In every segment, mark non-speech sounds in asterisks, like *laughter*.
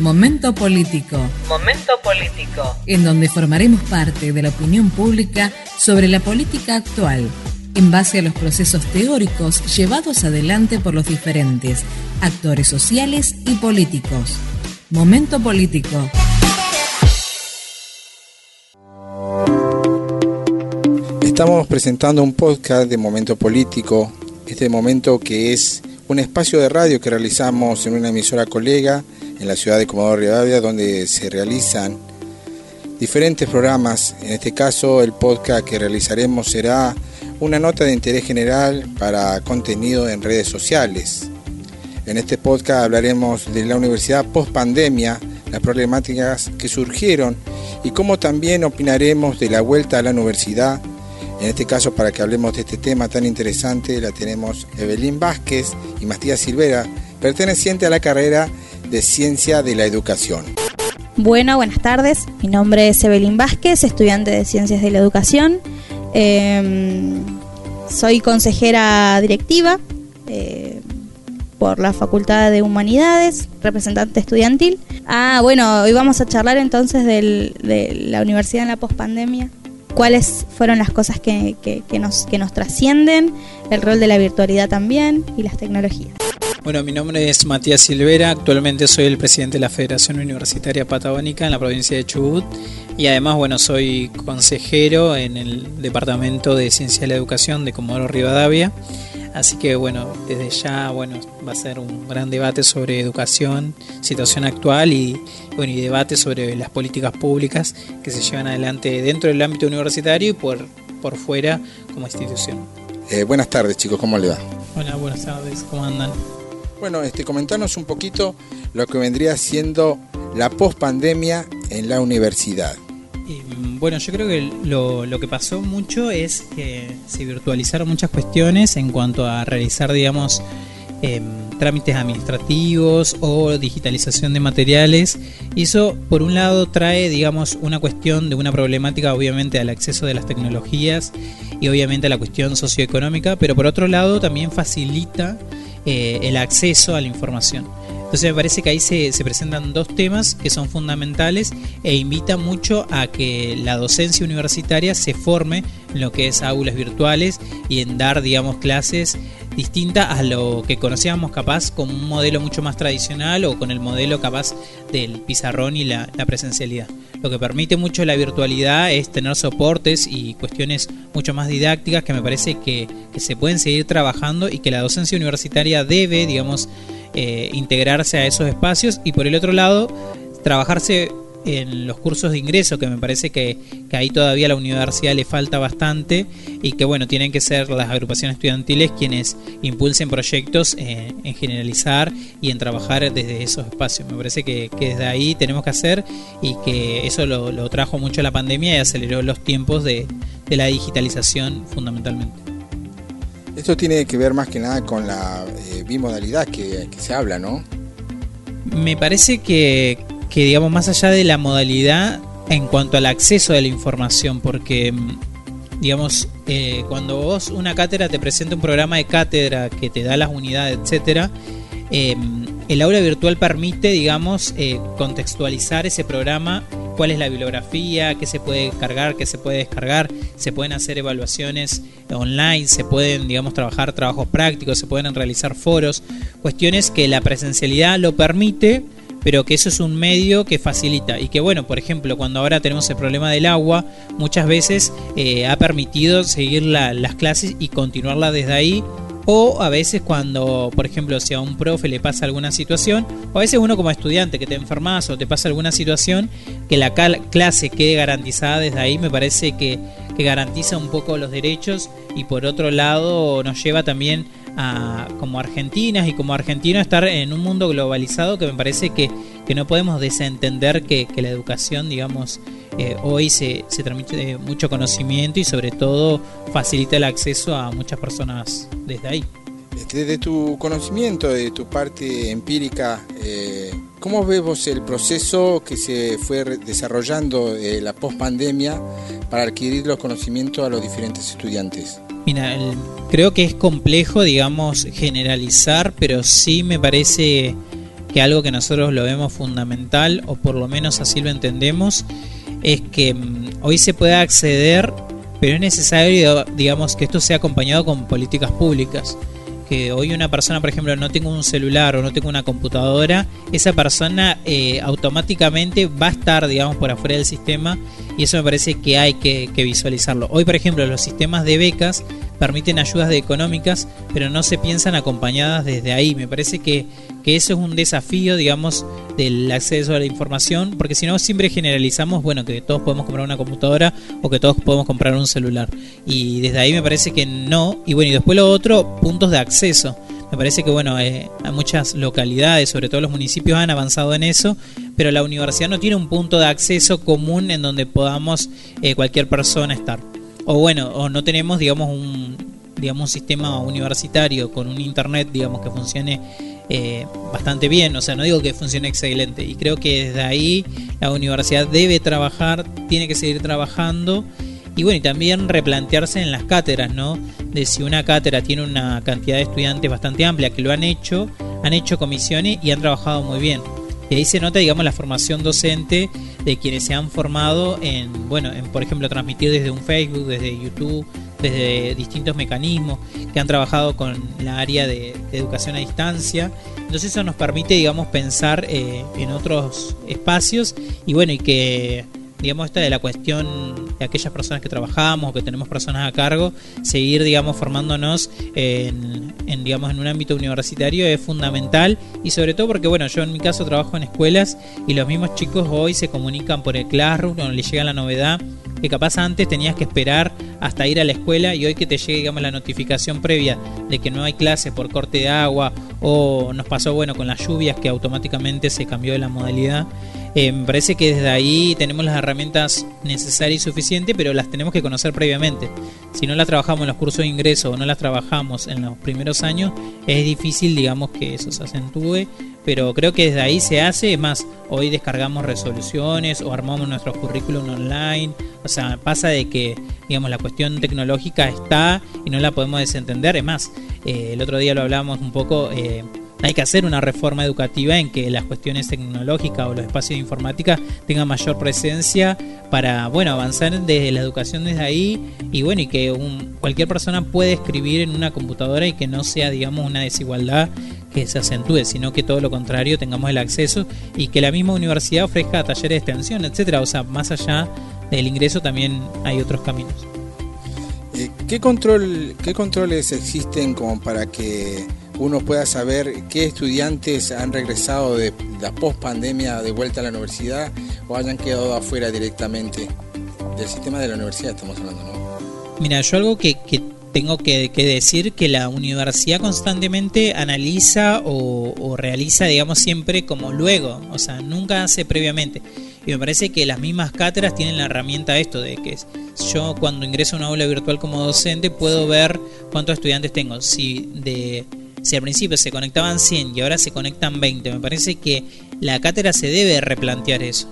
Momento Político. Momento Político. En donde formaremos parte de la opinión pública sobre la política actual, en base a los procesos teóricos llevados adelante por los diferentes actores sociales y políticos. Momento Político. Estamos presentando un podcast de Momento Político, este momento que es un espacio de radio que realizamos en una emisora colega en la ciudad de Comodoro Rivadavia, donde se realizan diferentes programas. En este caso, el podcast que realizaremos será una nota de interés general para contenido en redes sociales. En este podcast hablaremos de la universidad post pandemia, las problemáticas que surgieron y cómo también opinaremos de la vuelta a la universidad. En este caso, para que hablemos de este tema tan interesante, la tenemos Evelyn Vázquez y Matías Silvera, perteneciente a la carrera de Ciencia de la Educación. Bueno, buenas tardes. Mi nombre es Evelyn Vázquez, estudiante de Ciencias de la Educación. Em, soy consejera directiva eh, por la Facultad de Humanidades, representante estudiantil. Ah, bueno, hoy vamos a charlar entonces de la universidad en la pospandemia. ¿Cuáles fueron las cosas que, nos, que nos trascienden? El rol de la virtualidad también y las tecnologías. Bueno, mi nombre es Matías Silvera, actualmente soy el presidente de la Federación Universitaria Patagónica en la provincia de Chubut y además, bueno, soy consejero en el Departamento de Ciencia de la Educación de Comodoro Rivadavia. Así que bueno, desde ya bueno, va a ser un gran debate sobre educación, situación actual y, bueno, y debate sobre las políticas públicas que se llevan adelante dentro del ámbito universitario y por, por fuera como institución. Eh, buenas tardes chicos, ¿cómo le va? Hola, buenas tardes, ¿cómo andan? Bueno, este, comentarnos un poquito lo que vendría siendo la pospandemia en la universidad. bueno, yo creo que lo, lo, que pasó mucho es que se virtualizaron muchas cuestiones en cuanto a realizar, digamos, em, trámites administrativos o digitalización de materiales. Y eso, por un lado, trae, digamos, una cuestión de una problemática, obviamente, al acceso de las tecnologías y obviamente a la cuestión socioeconómica, pero por otro lado también facilita eh, el acceso a la información. Entonces me parece que ahí se, se, presentan dos temas que son fundamentales e invita mucho a que la docencia universitaria se forme lo que es aulas virtuales y en dar, digamos, clases distintas a lo que conocíamos capaz con un modelo mucho más tradicional o con el modelo capaz del pizarrón y la, presencialidad. Lo que permite mucho la virtualidad es tener soportes y cuestiones mucho más didácticas que me parece que, se pueden seguir trabajando y que la docencia universitaria debe, digamos, eh, integrarse a esos espacios y por el otro lado, trabajarse en los cursos de ingreso, que me parece que, ahí todavía a la universidad le falta bastante y que bueno, tienen que ser las agrupaciones estudiantiles quienes impulsen proyectos en, generalizar y en trabajar desde esos espacios. Me parece que, desde ahí tenemos que hacer y que eso lo, trajo mucho la pandemia y aceleró los tiempos de, la digitalización fundamentalmente. Esto tiene que ver más que nada con la eh, bimodalidad que, que se habla, ¿no? Me parece que, que digamos más allá de la modalidad en cuanto al acceso de la información, porque digamos eh, cuando vos una cátedra te presenta un programa de cátedra que te da las unidades, etcétera, em, el aula virtual permite, digamos, eh, contextualizar ese programa, cuál es la bibliografía, qué se puede cargar, qué se puede descargar, se pueden hacer evaluaciones online, se pueden, digamos, trabajar trabajos prácticos, se pueden realizar foros, cuestiones que la presencialidad lo permite, pero que eso es un medio que facilita y que bueno, por ejemplo, cuando ahora tenemos el problema del agua, muchas veces eh, ha permitido seguir las clases y continuarla desde ahí. O a veces cuando, por ejemplo, si a un profe le pasa alguna situación, o a veces uno como estudiante que te enfermas o te pasa alguna situación, que la clase quede garantizada desde ahí, me parece que, que garantiza un poco los derechos y por otro lado nos lleva también como argentinas y como argentino estar en un mundo globalizado que me parece que, no podemos desentender que, la educación, digamos, eh, hoy se, se transmite mucho conocimiento y sobre todo facilita el acceso a muchas personas desde ahí. Desde tu conocimiento, de tu parte empírica, eh, ¿cómo ves vos el proceso que se fue desarrollando de la pospandemia para adquirir los conocimientos a los diferentes estudiantes? Mira, creo que es complejo, digamos, generalizar, pero sí me parece que algo que nosotros lo vemos fundamental, o por lo menos así lo entendemos, es que mm, hoy se puede acceder, pero es necesario, digamos, que esto sea acompañado con políticas públicas que hoy una persona, por ejemplo, no tenga un celular o no tenga una computadora, esa persona eh, automáticamente va a estar, digamos, por afuera del sistema y eso me parece que hay que, visualizarlo. Hoy, por ejemplo, los sistemas de becas permiten ayudas económicas, pero no se piensan acompañadas desde ahí. Me parece que, que eso es un desafío, digamos, del acceso a la información, porque si no siempre generalizamos, bueno, que todos podemos comprar una computadora o que todos podemos comprar un celular. Y desde ahí me parece que no. Y bueno, y después lo otro, puntos de acceso. Me parece que bueno, eh, muchas localidades, sobre todo los municipios, han avanzado en eso, pero la universidad no tiene un punto de acceso común en donde podamos eh, cualquier persona estar. O bueno, o no tenemos, digamos, un, digamos, un sistema universitario con un internet, digamos, que funcione eh, bastante bien. O sea, no digo que funcione excelente. Y creo que desde ahí la universidad debe trabajar, tiene que seguir trabajando y bueno, y también replantearse en las cátedras, ¿no? De si una cátedra tiene una cantidad de estudiantes bastante amplia que lo han hecho, han hecho comisiones y han trabajado muy bien. Y ahí se nota, digamos, la formación docente de quienes se han formado en, bueno, en, por ejemplo, transmitir desde un Facebook, desde YouTube, desde distintos mecanismos, que han trabajado con la área de, educación a distancia. Entonces eso nos permite, digamos, pensar eh, en otros espacios y bueno, y que digamos, esta de la cuestión de aquellas personas que trabajamos o que tenemos personas a cargo, seguir, digamos, formándonos en, digamos, en un ámbito universitario es fundamental. Y sobre todo porque, bueno, yo en mi caso trabajo en escuelas y los mismos chicos hoy se comunican por el Classroom cuando les llega la novedad que capaz antes tenías que esperar hasta ir a la escuela y hoy que te llegue digamos la notificación previa de que no hay clase por corte de agua o nos pasó bueno con las lluvias que automáticamente se cambió de la modalidad me parece que desde ahí tenemos las herramientas necesarias y suficientes, pero las tenemos que conocer previamente. Si no las trabajamos en los cursos de ingreso o no las trabajamos en los primeros años, es difícil, digamos, que eso se acentúe. Pero creo que desde ahí se hace. Es más, hoy descargamos resoluciones o armamos nuestro currículum online. O sea, pasa de que, digamos, la cuestión tecnológica está y no la podemos desentender. Es más, eh, el otro día lo hablamos un poco. Eh, hay que hacer una reforma educativa en que las cuestiones tecnológicas o los espacios de informática tengan mayor presencia para bueno avanzar desde la educación desde ahí y bueno y que cualquier persona pueda escribir en una computadora y que no sea digamos una desigualdad que se acentúe, sino que todo lo contrario tengamos el acceso y que la misma universidad ofrezca talleres de extensión, etcétera. O sea, más allá del ingreso también hay otros caminos. Eh, ¿Qué control, qué controles existen como para que uno pueda saber qué estudiantes han regresado de la post-pandemia de vuelta a la universidad o hayan quedado afuera directamente del sistema de la universidad, estamos hablando, ¿no? Mira, yo algo que, tengo que, decir que la universidad constantemente analiza o, realiza, digamos, siempre como luego, o sea, nunca hace previamente. Y me parece que las mismas cátedras tienen la herramienta esto de que yo cuando ingreso a una aula virtual como docente puedo ver cuántos estudiantes tengo. Si de si al principio se conectaban 100 y ahora se conectan 20, me parece que la cátedra se debe replantear eso.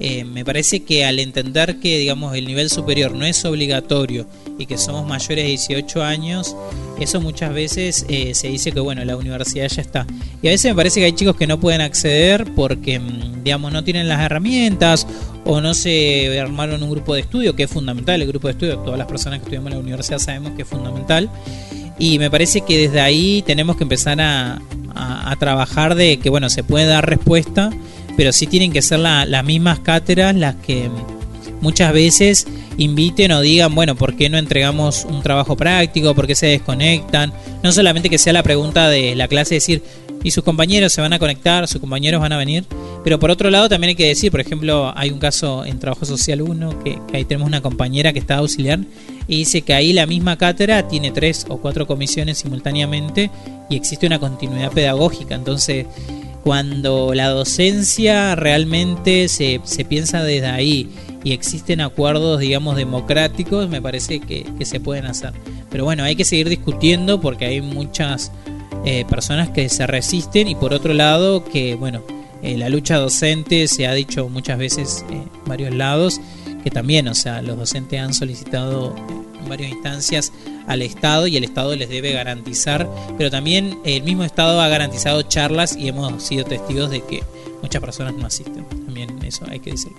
Eh, me parece que al entender que digamos el nivel superior no es obligatorio y que somos mayores de 18 años, eso muchas veces eh, se dice que bueno, la universidad ya está. Y a veces me parece que hay chicos que no pueden acceder porque mm, digamos no tienen las herramientas o no se armaron un grupo de estudio, que es fundamental, el grupo de estudio, todas las personas que estudiamos en la universidad sabemos que es fundamental. Y me parece que desde ahí tenemos que empezar a, trabajar de que, bueno, se puede dar respuesta, pero sí tienen que ser las mismas cátedras las que muchas veces inviten o digan, bueno, ¿por qué no entregamos un trabajo práctico? ¿Por qué se desconectan? No solamente que sea la pregunta de la clase, decir, ¿y sus compañeros se van a conectar? ¿Sus compañeros van a venir? Pero por otro lado también hay que decir, por ejemplo, hay un caso en Trabajo Social 1, que, que ahí tenemos una compañera que está auxiliar y dice que ahí la misma cátedra tiene tres o cuatro comisiones simultáneamente y existe una continuidad pedagógica. Entonces, cuando la docencia realmente se, se piensa desde ahí y existen acuerdos, digamos, democráticos, me parece que, se pueden hacer. Pero bueno, hay que seguir discutiendo porque hay muchas eh, personas que se resisten y por otro lado que, bueno, eh, la lucha docente se ha dicho muchas veces en varios lados que también, o sea, los docentes han solicitado en varias instancias al Estado y el Estado les debe garantizar, pero también el mismo Estado ha garantizado charlas y hemos sido testigos de que muchas personas no asisten. También eso hay que decirlo.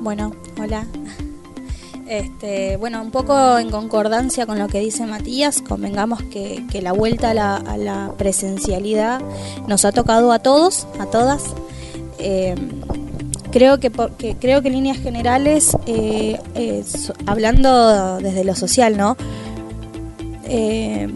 Bueno, hola. Este, bueno, un poco en concordancia con lo que dice Matías, convengamos que, la vuelta a la, a la, presencialidad nos ha tocado a todos, a todas. Eh, creo que, que, creo que en líneas generales, eh, eh, hablando desde lo social, ¿no? Eh,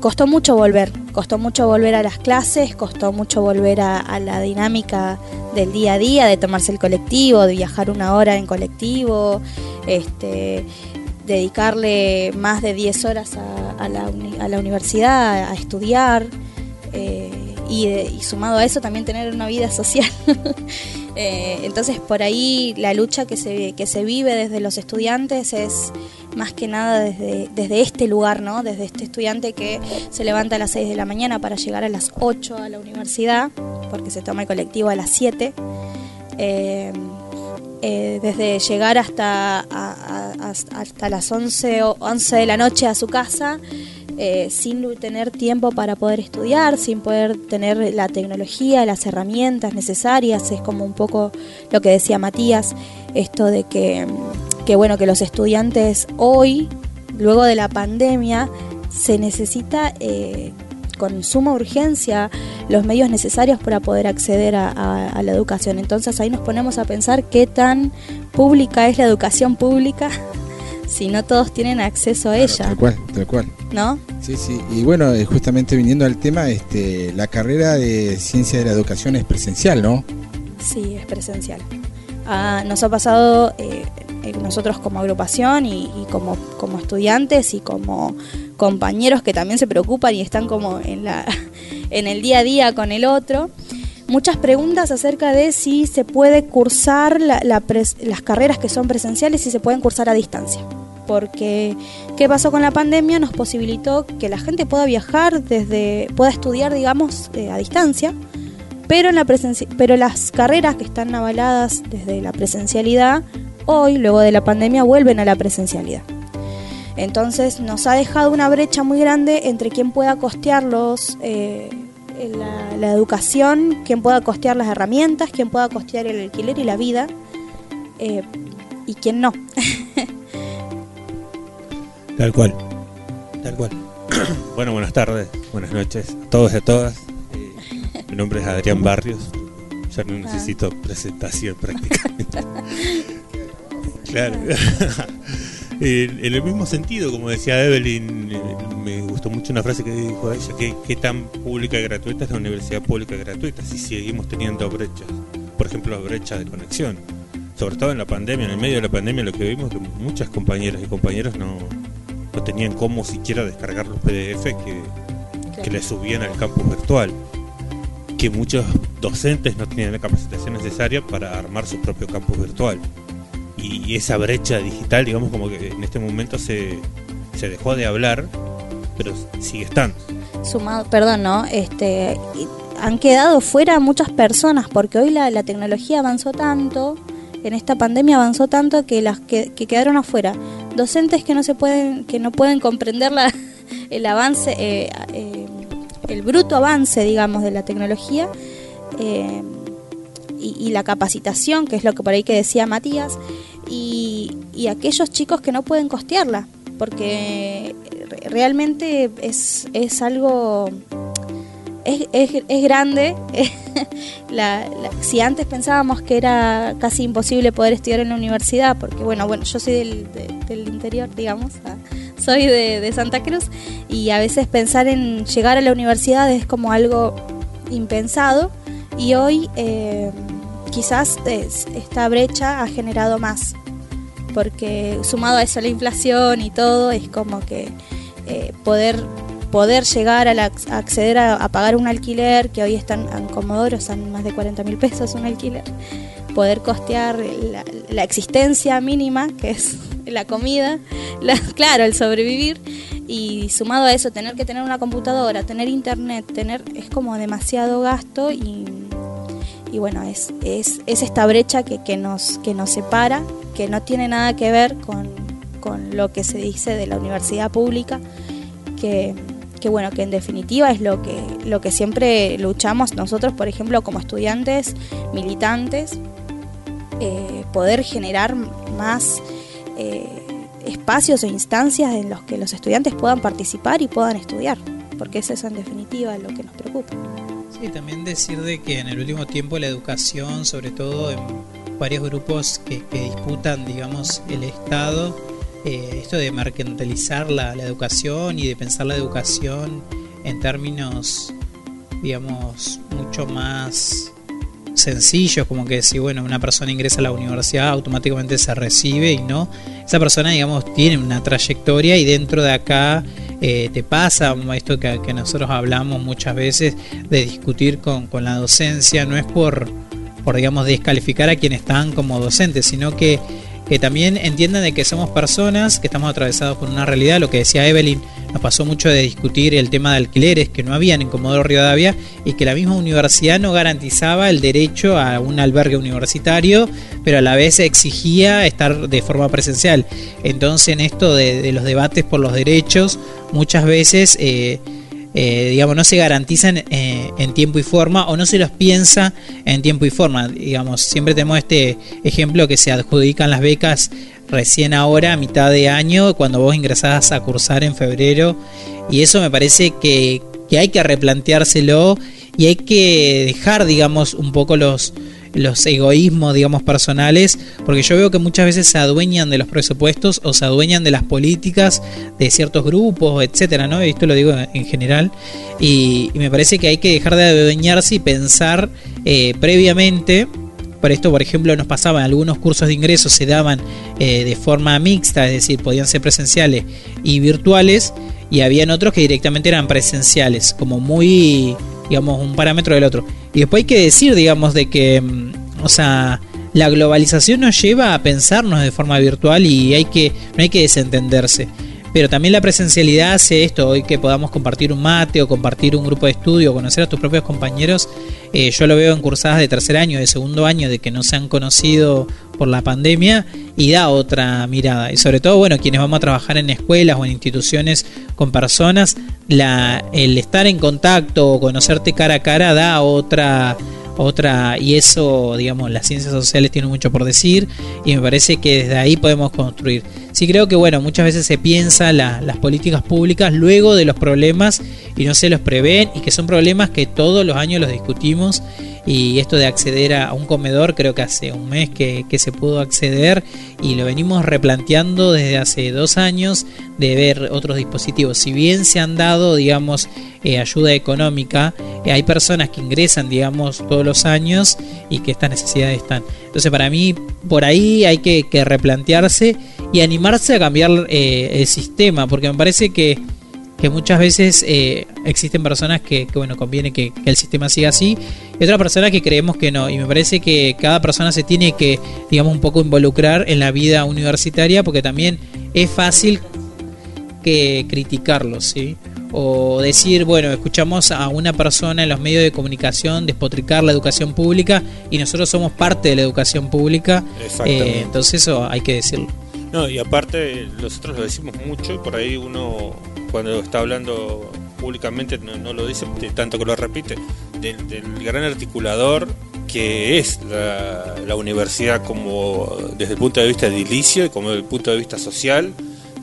costó mucho volver, costó mucho volver a las clases, costó mucho volver a, la dinámica del día a día, de tomarse el colectivo, de viajar una hora en colectivo, este, dedicarle más de 10 horas a, la, universidad, a estudiar, y, y, sumado a eso también tener una vida social. *laughs* eh, entonces por ahí la lucha que se, que se vive desde los estudiantes es más que nada desde, desde este lugar, ¿no? Desde este estudiante que se levanta a las 6 de la mañana para llegar a las 8 a la universidad, porque se toma el colectivo a las 7. Eh, eh, desde llegar hasta, hasta las 11, o 11 de la noche a su casa, eh, sin tener tiempo para poder estudiar, sin poder tener la tecnología, las herramientas necesarias, es como un poco lo que decía Matías, esto de que bueno, que los estudiantes hoy, luego de la pandemia, se necesita eh, con suma urgencia los medios necesarios para poder acceder a, a, la educación. Entonces ahí nos ponemos a pensar qué tan pública es la educación pública si no todos tienen acceso a Claro, ella. Tal cual, tal cual. ¿No? Sí, sí. Y bueno, eh, justamente viniendo al tema, este, la carrera de ciencia de la educación es presencial, ¿no? Sí, es presencial. Ah, nos ha pasado eh, nosotros como agrupación y, y, como, como estudiantes y como compañeros que también se preocupan y están como en, la, *laughs* en el día a día con el otro. Muchas preguntas acerca de si se puede cursar la, la pres, las carreras que son presenciales, si se pueden cursar a distancia. Porque, ¿qué pasó con la pandemia? Nos posibilitó que la gente pueda viajar desde, pueda estudiar, digamos, eh, a distancia, pero, en la pero las carreras que están avaladas desde la presencialidad, hoy, luego de la pandemia, vuelven a la presencialidad. Entonces nos ha dejado una brecha muy grande entre quien pueda costear los, eh, la, la, educación, quien pueda costear las herramientas, quien pueda costear el alquiler y la vida, eh, y quien no. *laughs* Tal cual, tal cual. *coughs* bueno, buenas tardes, buenas noches a todos y a todas. Eh, mi nombre es Adrián Barrios. Ya no necesito ah. presentación prácticamente. *laughs* claro. *laughs* en, en, el mismo sentido, como decía Evelyn, eh, me gustó mucho una frase que dijo ella, que, que tan pública y gratuita es la universidad pública y gratuita, si seguimos teniendo brechas, por ejemplo, brechas de conexión. Sobre todo en la pandemia, en el medio de la pandemia lo que vimos que muchas compañeras y compañeros no, no tenían cómo siquiera descargar los PDF que, que les subían al campus virtual. Que muchos docentes no tenían la capacitación necesaria para armar su propio campus virtual. Y, y esa brecha digital, digamos, como que en este momento se, se dejó de hablar, pero sigue estando. Sumado, perdón, ¿no? Este, han quedado fuera muchas personas porque hoy la, la tecnología avanzó tanto en esta pandemia avanzó tanto que las que, que, quedaron afuera docentes que no se pueden que no pueden comprender la, el avance eh, eh, el bruto avance digamos de la tecnología eh, y, y, la capacitación que es lo que por ahí que decía Matías y, y aquellos chicos que no pueden costearla porque realmente es, es algo es, es, es grande. *laughs* la, si antes pensábamos que era casi imposible poder estudiar en la universidad, porque bueno, bueno, yo soy del, de, del interior, digamos, soy de, de, Santa Cruz, y a veces pensar en llegar a la universidad es como algo impensado, y hoy eh, quizás es, esta brecha ha generado más, porque sumado a eso la inflación y todo, es como que eh, poder poder llegar a, la, acceder a, pagar un alquiler, que hoy están en Comodoro, son más de 40 mil pesos un alquiler, poder costear la, existencia mínima, que es *laughs* la comida, la, claro, el sobrevivir, y sumado a eso, tener que tener una computadora, tener internet, tener es como demasiado gasto y, y bueno, es, es, es esta brecha que, que, nos, que nos separa, que no tiene nada que ver con, con lo que se dice de la universidad pública, que, que bueno, que en definitiva es lo que, lo que siempre luchamos nosotros, por ejemplo, como estudiantes, militantes, eh, poder generar más eh, espacios e instancias en los que los estudiantes puedan participar y puedan estudiar, porque eso es en definitiva lo que nos preocupa. Sí, también decir de que en el último tiempo la educación, sobre todo en varios grupos que, disputan, digamos, el Estado, eh, esto de mercantilizar la, educación y de pensar la educación en términos, digamos, mucho más sencillos, como que si bueno, una persona ingresa a la universidad, automáticamente se recibe y no. Esa persona, digamos, tiene una trayectoria y dentro de acá eh, te pasa esto que, nosotros hablamos muchas veces de discutir con, con la docencia, no es por, por, digamos, descalificar a quienes están como docentes, sino que que también entiendan de que somos personas, que estamos atravesados por una realidad, lo que decía Evelyn, nos pasó mucho de discutir el tema de alquileres que no habían en Comodoro Rivadavia y que la misma universidad no garantizaba el derecho a un albergue universitario, pero a la vez exigía estar de forma presencial. Entonces en esto de, los debates por los derechos, muchas veces... Eh, eh, digamos, no se garantizan eh, en tiempo y forma o no se los piensa en tiempo y forma. Digamos, siempre tenemos este ejemplo que se adjudican las becas recién ahora, a mitad de año, cuando vos ingresás a cursar en febrero. Y eso me parece que, que hay que replanteárselo y hay que dejar, digamos, un poco los, los egoísmos, digamos, personales, porque yo veo que muchas veces se adueñan de los presupuestos o se adueñan de las políticas de ciertos grupos, etcétera, ¿no? Esto lo digo en general, y, me parece que hay que dejar de adueñarse y pensar eh, previamente. Por esto, por ejemplo, nos pasaba en algunos cursos de ingreso, se daban eh, de forma mixta, es decir, podían ser presenciales y virtuales, y habían otros que directamente eran presenciales, como muy digamos, un parámetro del otro. Y después hay que decir, digamos, de que, mm, o sea, la globalización nos lleva a pensarnos de forma virtual y hay que, no hay que desentenderse. Pero también la presencialidad hace esto, hoy que podamos compartir un mate o compartir un grupo de estudio, conocer a tus propios compañeros, eh, yo lo veo en cursadas de tercer año, de segundo año, de que no se han conocido por la pandemia y da otra mirada. Y sobre todo, bueno, quienes vamos a trabajar en escuelas o en instituciones con personas, el estar en contacto o conocerte cara a cara da otra otra y eso digamos las ciencias sociales tienen mucho por decir y me parece que desde ahí podemos construir sí creo que bueno muchas veces se piensa las políticas públicas luego de los problemas y no se los prevén y que son problemas que todos los años los discutimos. Y esto de acceder a un comedor creo que hace un mes que, se pudo acceder y lo venimos replanteando desde hace dos años de ver otros dispositivos. Si bien se han dado digamos eh, ayuda económica eh, hay personas que ingresan digamos todos los años y que estas necesidades están. Entonces para mí por ahí hay que, replantearse y animarse a cambiar eh, el sistema porque me parece que que muchas veces eh, existen personas que, bueno, conviene que, el sistema siga así, y otras personas que creemos que no. Y me parece que cada persona se tiene que, digamos, un poco involucrar en la vida universitaria, porque también es fácil que criticarlo, ¿sí? O decir, bueno, escuchamos a una persona en los medios de comunicación despotricar la educación pública y nosotros somos parte de la educación pública. Eh, entonces eso hay que decirlo. No, y aparte nosotros lo decimos mucho y por ahí uno cuando está hablando públicamente no, lo dice tanto que lo repite, del, gran articulador que es la, universidad como desde el punto de vista edilicio y como desde el punto de vista social,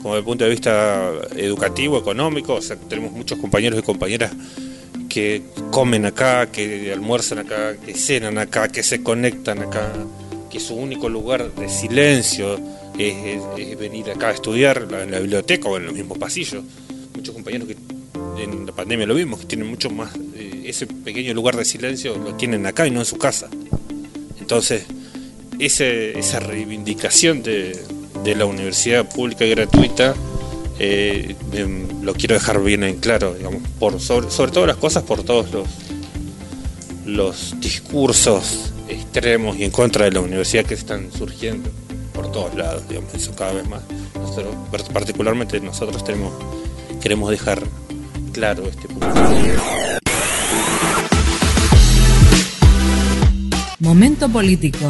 como desde el punto de vista educativo, económico, o sea, tenemos muchos compañeros y compañeras que comen acá, que almuerzan acá, que cenan acá, que se conectan acá, que su único lugar de silencio es, venir acá a estudiar en la biblioteca o en los mismos pasillos muchos compañeros que en la pandemia lo vimos, que tienen mucho más, eh, ese pequeño lugar de silencio lo tienen acá y no en su casa. Entonces, esa reivindicación de, la universidad pública y gratuita, eh, em, lo quiero dejar bien en claro, digamos, por sobre, sobre todas las cosas, por todos los, los discursos extremos y en contra de la universidad que están surgiendo por todos lados, digamos, eso cada vez más. Nosotros, particularmente nosotros tenemos queremos dejar claro este punto. Momento político.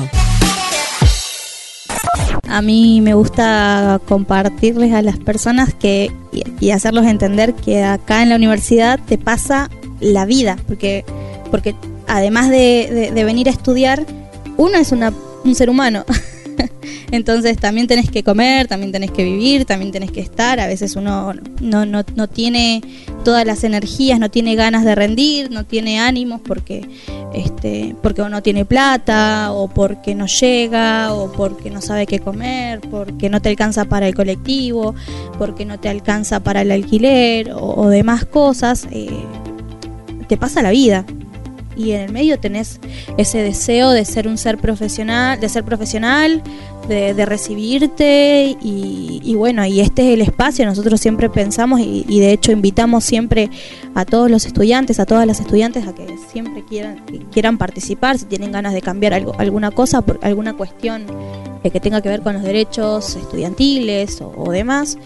a mí me gusta compartirles a las personas que y, hacerlos entender que acá en la universidad te pasa la vida, porque, porque además de, de venir a estudiar, uno es una, un ser humano. *laughs* Entonces también tenés que comer, también tenés que vivir, también tenés que estar. A veces uno no, no, no tiene todas las energías, no tiene ganas de rendir, no tiene ánimos porque, este, porque no tiene plata, o porque no llega, o porque no sabe qué comer, porque no te alcanza para el colectivo, porque no te alcanza para el alquiler o, demás cosas. Eh, te pasa la vida y en el medio tenés ese deseo de ser un ser profesional, de ser profesional, de, recibirte y, bueno, y este es el espacio, nosotros siempre pensamos y, de hecho invitamos siempre a todos los estudiantes, a todas las estudiantes a que siempre quieran, quieran participar, si tienen ganas de cambiar algo, alguna cosa, por alguna cuestión que tenga que ver con los derechos estudiantiles o, demás,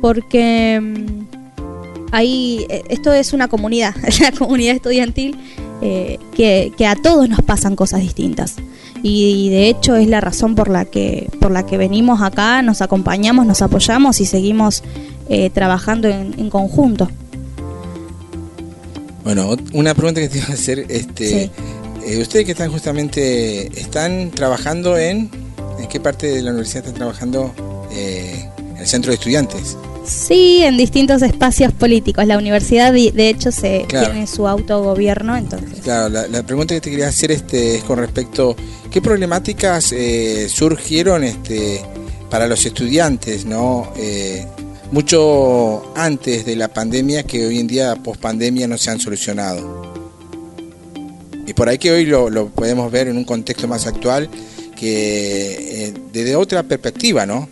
porque mm, ahí eh, esto es una comunidad, *laughs* la comunidad estudiantil eh, que, que, a todos nos pasan cosas distintas y, de hecho es la razón por la que por la que venimos acá, nos acompañamos, nos apoyamos y seguimos eh, trabajando en, conjunto. Bueno, una pregunta que te iba a hacer, este, eh, ustedes que están justamente, están trabajando en, ¿en qué parte de la universidad están trabajando? Eh, en el centro de estudiantes. Sí, en distintos espacios políticos. La universidad, de hecho, se tiene su autogobierno, entonces. Claro, la, pregunta que te quería hacer este, es con respecto, ¿qué problemáticas eh, surgieron este, para los estudiantes, no? Eh, mucho antes de la pandemia que hoy en día, post pandemia, no se han solucionado. Y por ahí que hoy lo, podemos ver en un contexto más actual, que eh, desde otra perspectiva, ¿no?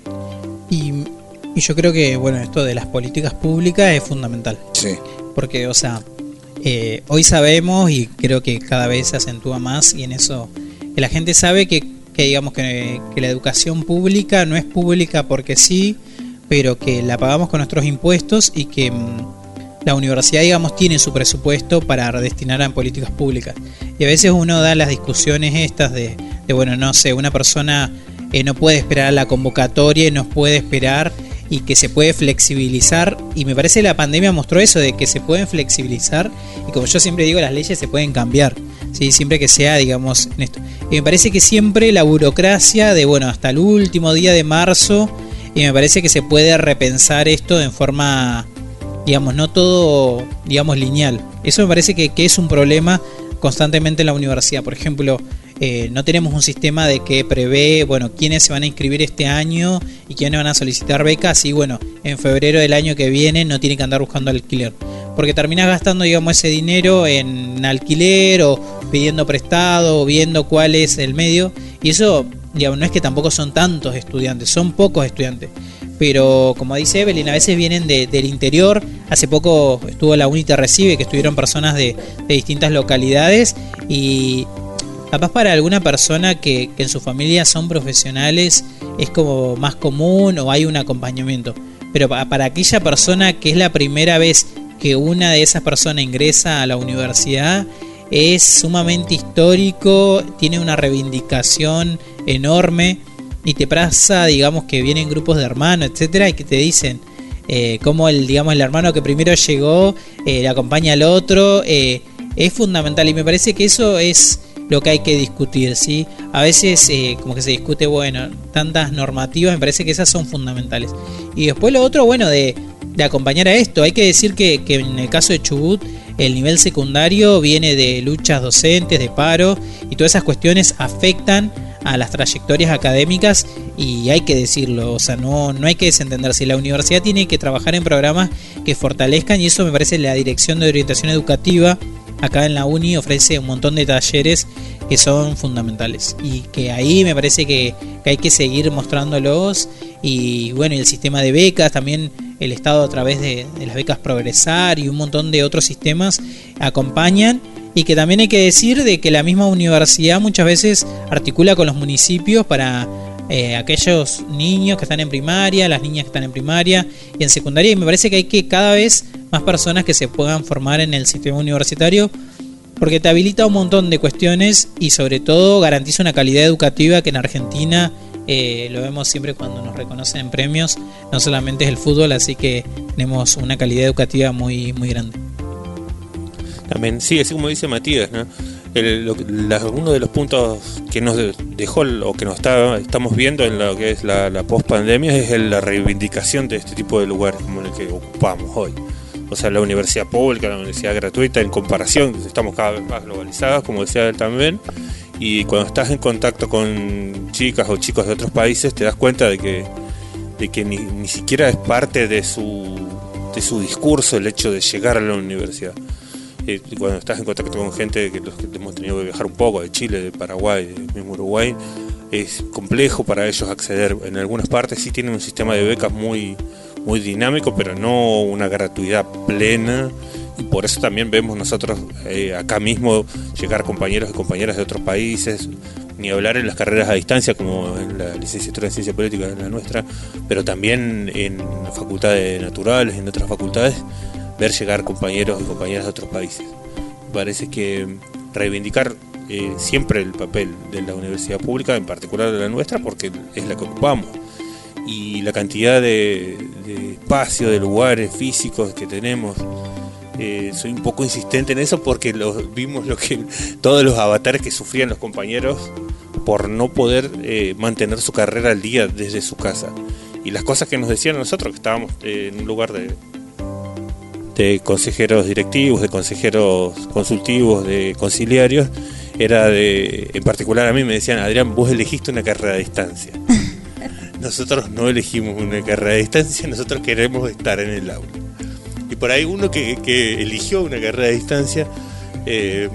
Y yo creo que, bueno, esto de las políticas públicas es fundamental. Sí. Porque, o sea, eh, hoy sabemos y creo que cada vez se acentúa más y en eso que la gente sabe que, que digamos que, la educación pública no es pública porque sí, pero que la pagamos con nuestros impuestos y que mm, la universidad, digamos, tiene su presupuesto para destinar a políticas públicas. Y a veces uno da las discusiones estas de, de bueno, no sé, una persona eh, no puede esperar a la convocatoria y no puede esperar y que se puede flexibilizar. Y me parece la pandemia mostró eso, de que se pueden flexibilizar y como yo siempre digo, las leyes se pueden cambiar. ¿sí? Siempre que sea, digamos, en esto. Y me parece que siempre la burocracia de, bueno, hasta el último día de marzo, y me parece que se puede repensar esto en forma, digamos, no todo, digamos, lineal. Eso me parece que, que es un problema constantemente en la universidad. Por ejemplo, eh, no tenemos un sistema de que prevé, bueno, quiénes se van a inscribir este año y quiénes van a solicitar becas y bueno, en febrero del año que viene no tiene que andar buscando alquiler. Porque terminas gastando, digamos, ese dinero en alquiler o pidiendo prestado o viendo cuál es el medio. Y eso, digamos, no es que tampoco son tantos estudiantes, son pocos estudiantes. Pero como dice Evelyn, a veces vienen del interior. Hace poco estuvo la UNITA Recibe, que estuvieron personas de, de distintas localidades y Capaz para alguna persona que, en su familia son profesionales es como más común o hay un acompañamiento. Pero para aquella persona que es la primera vez que una de esas personas ingresa a la universidad, es sumamente histórico, tiene una reivindicación enorme y te pasa, digamos, que vienen grupos de hermanos, etcétera, y que te dicen eh, cómo el, digamos, el hermano que primero llegó eh, le acompaña al otro, eh, es fundamental y me parece que eso es lo que hay que discutir, ¿sí? A veces eh, como que se discute, bueno, tantas normativas, me parece que esas son fundamentales. Y después lo otro, bueno, de, acompañar a esto, hay que decir que, que, en el caso de Chubut, el nivel secundario viene de luchas docentes, de paro, y todas esas cuestiones afectan a las trayectorias académicas y hay que decirlo, o sea, no, no hay que desentenderse. La universidad tiene que trabajar en programas que fortalezcan y eso me parece la dirección de orientación educativa acá en la uni ofrece un montón de talleres que son fundamentales y que ahí me parece que, hay que seguir mostrándolos y bueno, y el sistema de becas, también el Estado a través de, las becas Progresar y un montón de otros sistemas acompañan y que también hay que decir de que la misma universidad muchas veces articula con los municipios para eh, aquellos niños que están en primaria, las niñas que están en primaria y en secundaria. Y me parece que hay que cada vez más personas que se puedan formar en el sistema universitario porque te habilita un montón de cuestiones y sobre todo garantiza una calidad educativa que en Argentina eh, lo vemos siempre cuando nos reconocen en premios, no solamente es el fútbol, así que tenemos una calidad educativa muy, muy grande. También, sí, así como dice Matías, ¿no? uno de los puntos que nos dejó o que nos está, estamos viendo en lo que es la, la post-pandemia es la reivindicación de este tipo de lugares como el que ocupamos hoy. O sea, la universidad pública, la universidad gratuita, en comparación, estamos cada vez más globalizados, como decía él también, y cuando estás en contacto con chicas o chicos de otros países te das cuenta de que, de que ni, ni siquiera es parte de su, de su discurso el hecho de llegar a la universidad. Eh, cuando estás en contacto con gente que, los que hemos tenido que viajar un poco, de Chile, de Paraguay, de mismo Uruguay, es complejo para ellos acceder. En algunas partes sí tienen un sistema de becas muy, muy dinámico, pero no una gratuidad plena y por eso también vemos nosotros eh, acá mismo llegar compañeros y compañeras de otros países, ni hablar en las carreras a distancia como en la licenciatura en ciencia política en la nuestra, pero también en facultades naturales, en otras facultades, ver llegar compañeros y compañeras de otros países. Parece que reivindicar eh, siempre el papel de la universidad pública, en particular de la nuestra, porque es la que ocupamos. Y la cantidad de, espacio, de lugares físicos que tenemos, eh, soy un poco insistente en eso porque vimos lo que todos los avatares que sufrían los compañeros por no poder eh, mantener su carrera al día desde su casa. Y las cosas que nos decían nosotros, que estábamos eh, en un lugar de, de consejeros directivos, de consejeros consultivos, de conciliarios, era de, en particular a mí me decían, Adrián, vos elegiste una carrera a distancia. Nosotros no elegimos una carrera a distancia, nosotros queremos estar en el aula. Y por ahí uno que, eligió una carrera de distancia eh,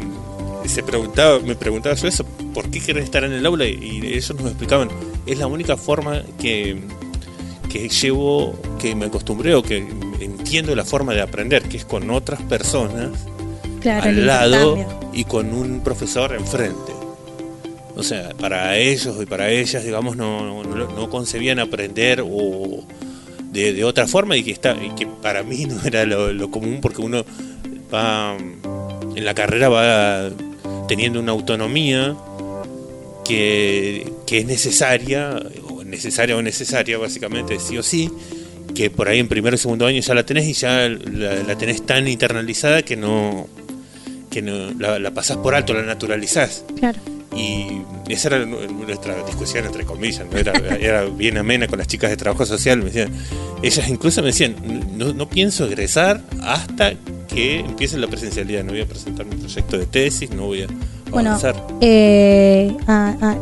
se preguntaba, me preguntaba yo eso, ¿por qué querés estar en el aula? Y ellos nos explicaban, es la única forma que, que llevo, que me acostumbré o que entiendo la forma de aprender, que es con otras personas al lado y con un profesor enfrente. O sea, para ellos y para ellas, digamos, no, no, concebían aprender o de, otra forma y que, está, y que para mí *laughs* no era lo, común porque uno va en la carrera va teniendo una autonomía que, que es necesaria, o necesaria o necesaria básicamente, sí o sí, que por ahí en primero y segundo año ya la tenés y ya la, tenés tan internalizada que no que no, la, la pasás por alto, la naturalizás. Claro. Y esa era nuestra discusión, entre comillas, ¿no? era, *laughs* era, bien amena con las chicas de trabajo social. Me decían, ellas incluso me decían, no, no pienso egresar hasta que empiece la presencialidad. No voy a presentar mi proyecto de tesis, no voy a avanzar. Bueno, eh, a,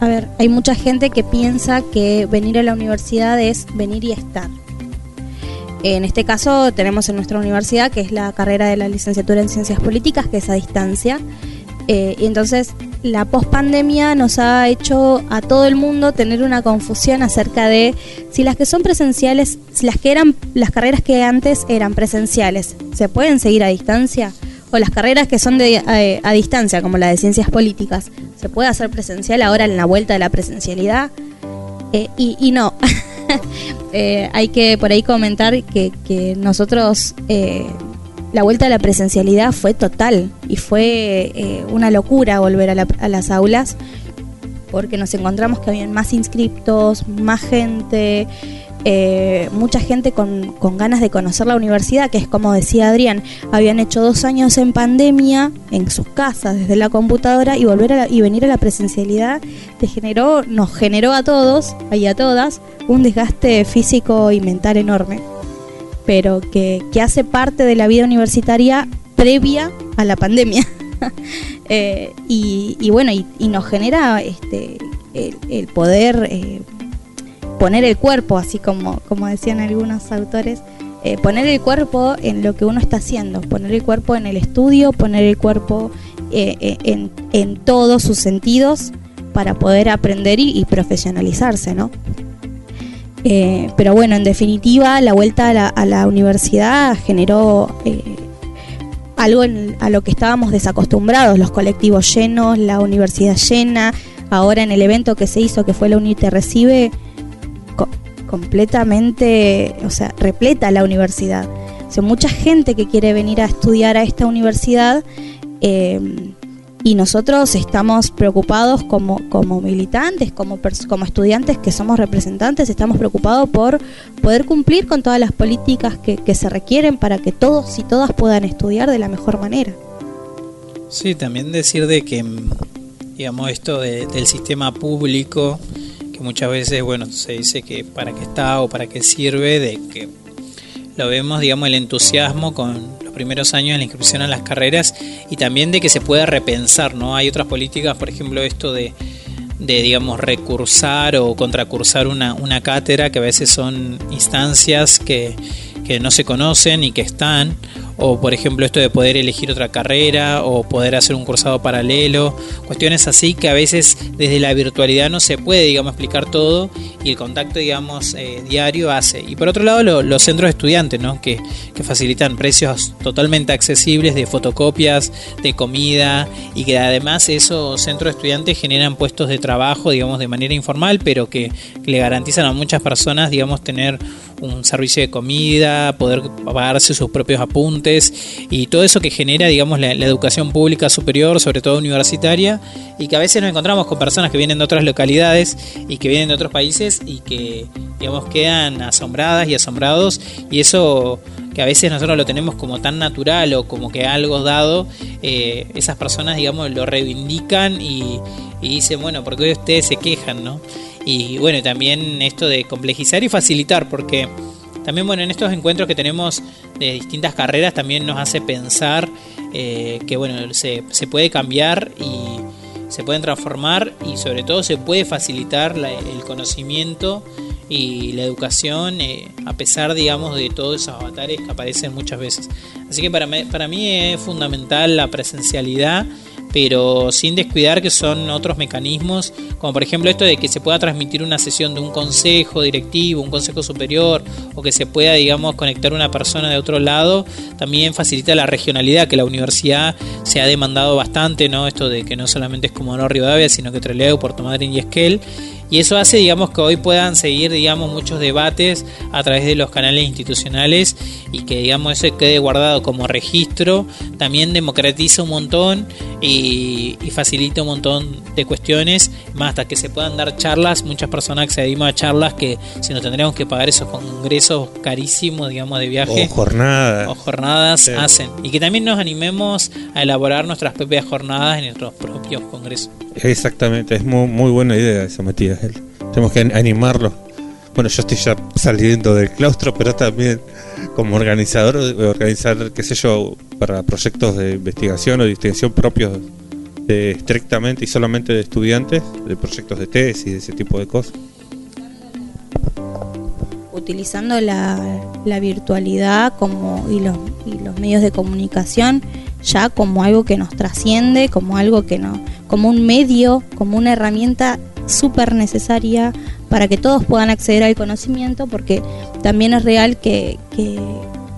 a ver, hay mucha gente que piensa que venir a la universidad es venir y estar. En este caso tenemos en nuestra universidad, que es la carrera de la licenciatura en Ciencias Políticas, que es a distancia. Eh, y entonces la pospandemia nos ha hecho a todo el mundo tener una confusión acerca de si las que son presenciales, si las que eran las carreras que antes eran presenciales, ¿se pueden seguir a distancia? O las carreras que son de, eh, a, distancia, como la de ciencias políticas, ¿se puede hacer presencial ahora en la vuelta de la presencialidad? Eh, y, no, *laughs* eh, hay que por ahí comentar que, que nosotros la vuelta a la presencialidad fue total y fue eh, una locura volver a, las aulas porque nos encontramos que habían más inscriptos, más gente, eh, mucha gente con, ganas de conocer la universidad, que es como decía Adrián, habían hecho dos años en pandemia en sus casas desde la computadora y volver a y venir a la presencialidad te generó, nos generó a todos y a todas un desgaste físico y mental enorme pero que, hace parte de la vida universitaria previa a la pandemia. *laughs* Eh, y, bueno, y, nos genera este, el, poder eh, poner el cuerpo, así como, como decían algunos autores, eh, poner el cuerpo en lo que uno está haciendo, poner el cuerpo en el estudio, poner el cuerpo en, en, todos sus sentidos para poder aprender y, y profesionalizarse, ¿no? Eh, pero bueno, en definitiva, la vuelta a la, universidad generó eh, algo a lo que estábamos desacostumbrados, los colectivos llenos, la universidad llena, ahora en el evento que se hizo, que fue la UNITE Recibe, completamente, o sea, repleta la universidad. O mucha gente que quiere venir a estudiar a esta universidad eh, y nosotros estamos preocupados como, como militantes, como, como estudiantes que somos representantes, estamos preocupados por poder cumplir con todas las políticas que, que se requieren para que todos y todas puedan estudiar de la mejor manera. Sí, también decir de que, digamos, esto del sistema público, que muchas veces, bueno, se dice que para qué está o para qué sirve, de que lo vemos, digamos, el entusiasmo con primeros años de la inscripción a las carreras y también de que se pueda repensar, ¿no? Hay otras políticas, por ejemplo, esto de, de digamos, recursar o contracursar una, una cátedra, que a veces son instancias que, que no se conocen y que están, o por ejemplo esto de poder elegir otra carrera o poder hacer un cursado paralelo, cuestiones así que a veces desde la virtualidad no se puede, digamos, explicar todo y el contacto, digamos, eh, diario hace. Y por otro lado, los centros de estudiantes, ¿no? Que, que facilitan precios totalmente accesibles de fotocopias, de comida y que además esos centros de estudiantes generan puestos de trabajo, digamos, de manera informal, pero que, que le garantizan a muchas personas, digamos, tener un servicio de comida, poder pagarse sus propios apuntes y todo eso que genera, digamos, la, educación pública superior, sobre todo universitaria, y que a veces nos encontramos con personas que vienen de otras localidades y que vienen de otros países y que, digamos, quedan asombradas y asombrados, y eso que a veces nosotros lo tenemos como tan natural o como que algo dado, eh, esas personas, digamos, lo reivindican y, y dicen, bueno, porque hoy ustedes se quejan, ¿no? Y bueno, también esto de complejizar y facilitar, porque también bueno, en estos encuentros que tenemos de distintas carreras también nos hace pensar eh, que bueno, se, se, puede cambiar y se pueden transformar y sobre todo se puede facilitar el conocimiento y la educación eh, a pesar digamos de todos esos avatares que aparecen muchas veces. Así que para para mí es fundamental la presencialidad pero sin descuidar que son otros mecanismos, como por ejemplo esto de que se pueda transmitir una sesión de un consejo directivo, un consejo superior, o que se pueda, digamos, conectar una persona de otro lado, también facilita la regionalidad, que la universidad se ha demandado bastante, ¿no? Esto de que no solamente es como no Rivadavia, sino que Trelew, Puerto Madryn y Esquel, y eso hace, digamos, que hoy puedan seguir, digamos, muchos debates a través de los canales institucionales y que, digamos, eso quede guardado como registro, también democratiza un montón y, facilita un montón de cuestiones, más hasta que se puedan dar charlas, muchas personas accedimos a charlas que si no tendríamos que pagar esos congresos carísimos, digamos, de viaje. O jornadas. O jornadas hacen. Y que también nos animemos a elaborar nuestras propias jornadas en nuestros propios congresos. Exactamente, es muy, muy buena idea esa Tenemos que animarlo. Bueno, yo estoy ya saliendo del claustro, pero también como organizador, organizar, qué sé yo, para proyectos de investigación o de investigación propios de, estrictamente y solamente de estudiantes, de proyectos de tesis y de ese tipo de cosas. Utilizando la, la virtualidad como, y, los, y los medios de comunicación ya como algo que nos trasciende, como algo que no, como un medio, como una herramienta súper necesaria para que todos puedan acceder al conocimiento, porque también es real que, que,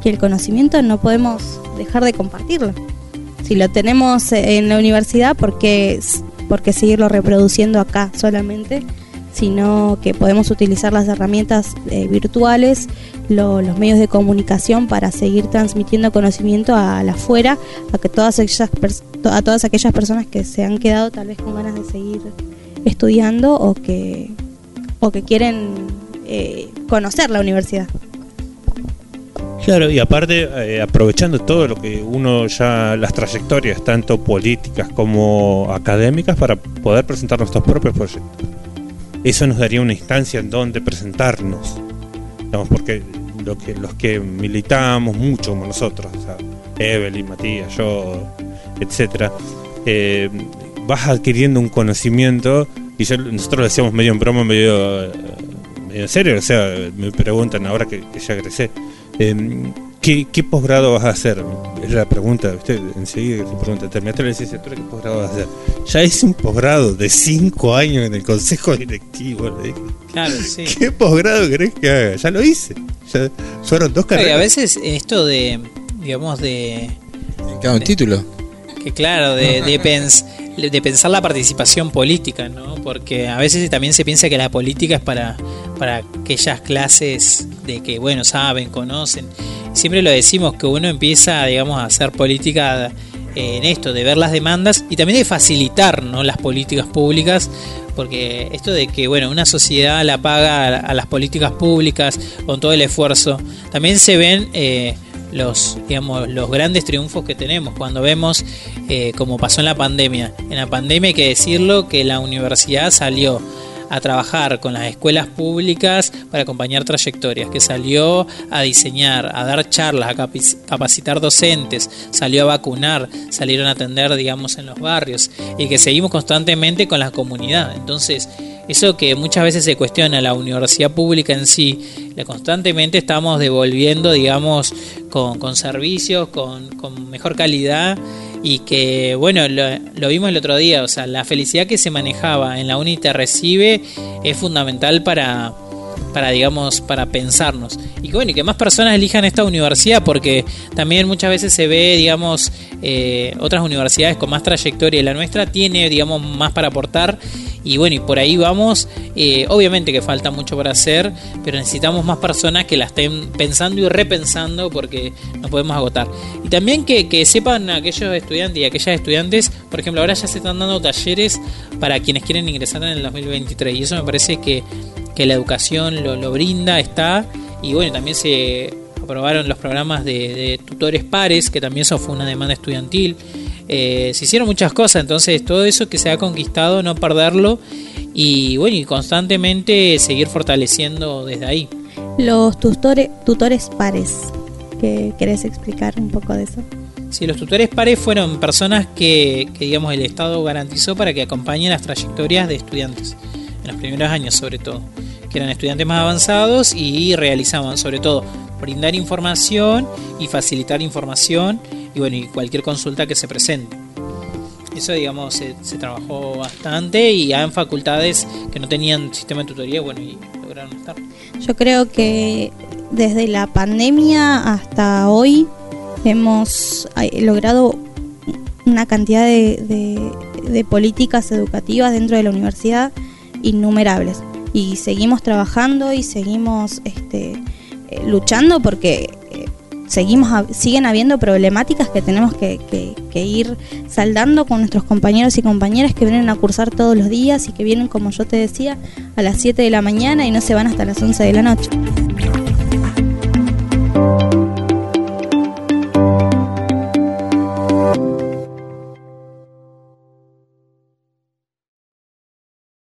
el conocimiento no podemos dejar de compartirlo. Si lo tenemos en la universidad, ¿por qué, seguirlo reproduciendo acá solamente? sino que podemos utilizar las herramientas eh, virtuales, los medios de comunicación para seguir transmitiendo conocimiento a la afuera, a que todas aquellas a todas aquellas personas que se han quedado tal vez con ganas de seguir estudiando o que o que quieren eh, conocer la universidad. Claro, y aparte eh, aprovechando todo lo que uno ya, las trayectorias, tanto políticas como académicas, para poder presentar nuestros propios proyectos eso nos daría una instancia en donde presentarnos. porque lo que, los que militamos mucho como nosotros, o sea, Evelyn, Matías, yo, etcétera, eh, vas adquiriendo un conocimiento y nosotros lo decíamos medio en broma, medio, medio en serio, o sea, me preguntan ahora que, ya egresé, eh, ¿Qué, posgrado vas a hacer? Es la pregunta, usted enseguida se pregunta, terminaste la licenciatura, ¿qué posgrado vas a hacer? Ya es un posgrado de cinco años en el consejo directivo. Claro, sí. *laughs* ¿Qué posgrado querés que haga? Ya lo hice. Ya fueron dos carreras. a veces esto de, digamos, de... Cada un título. Que claro, de, *laughs* de, de pensar la participación política, ¿no? Porque a veces también se piensa que la política es para, para aquellas clases de que, bueno, saben, conocen. Siempre lo decimos que uno empieza, digamos, a hacer política en esto, de ver las demandas y también de facilitar ¿no? las políticas públicas, porque esto de que bueno, una sociedad la paga a, las políticas públicas con todo el esfuerzo, también se ven eh, los, digamos, los grandes triunfos que tenemos cuando vemos, eh, como pasó en la pandemia. En la pandemia hay que decirlo que la universidad salió a trabajar con las escuelas públicas para acompañar trayectorias, que salió a diseñar, a dar charlas, a capacitar docentes, salió a vacunar, salieron a atender, digamos, en los barrios y que seguimos constantemente con la comunidad. Entonces, eso que muchas veces se cuestiona la universidad pública en sí, le constantemente estamos devolviendo, digamos, con, con servicios, con, con mejor calidad y que, bueno, lo, vimos el otro día, o sea, la felicidad que se manejaba en la UNITE recibe es fundamental para, para digamos para pensarnos. Y que bueno y que más personas elijan esta universidad porque también muchas veces se ve digamos eh, otras universidades con más trayectoria la nuestra tiene digamos más para aportar. Y bueno y por ahí vamos. Eh, obviamente que falta mucho para hacer pero necesitamos más personas que la estén pensando y repensando porque no podemos agotar. Y también que, que sepan aquellos estudiantes y aquellas estudiantes por ejemplo ahora ya se están dando talleres para quienes quieren ingresar en el 2023 y eso me parece que que la educación lo, brinda, está. Y bueno, también se aprobaron los programas de, tutores pares, que también eso fue una demanda estudiantil. Eh, se hicieron muchas cosas, entonces todo eso que se ha conquistado, no perderlo y bueno, y constantemente seguir fortaleciendo desde ahí. Los tutores, tutores pares, ¿qué querés explicar un poco de eso? Sí, los tutores pares fueron personas que, que digamos el Estado garantizó para que acompañen las trayectorias de estudiantes, en los primeros años sobre todo que eran estudiantes más avanzados y realizaban sobre todo brindar información y facilitar información y bueno y cualquier consulta que se presente. Eso digamos se, trabajó bastante y en facultades que no tenían sistema de tutoría, bueno, y lograron estar. Yo creo que desde la pandemia hasta hoy hemos logrado una cantidad de, de políticas educativas dentro de la universidad innumerables y seguimos trabajando y seguimos este, eh, luchando porque eh, seguimos siguen habiendo problemáticas que tenemos que, que, ir saldando con nuestros compañeros y compañeras que vienen a cursar todos los días y que vienen, como yo te decía, a las 7 de la mañana y no se van hasta las 11 de la noche.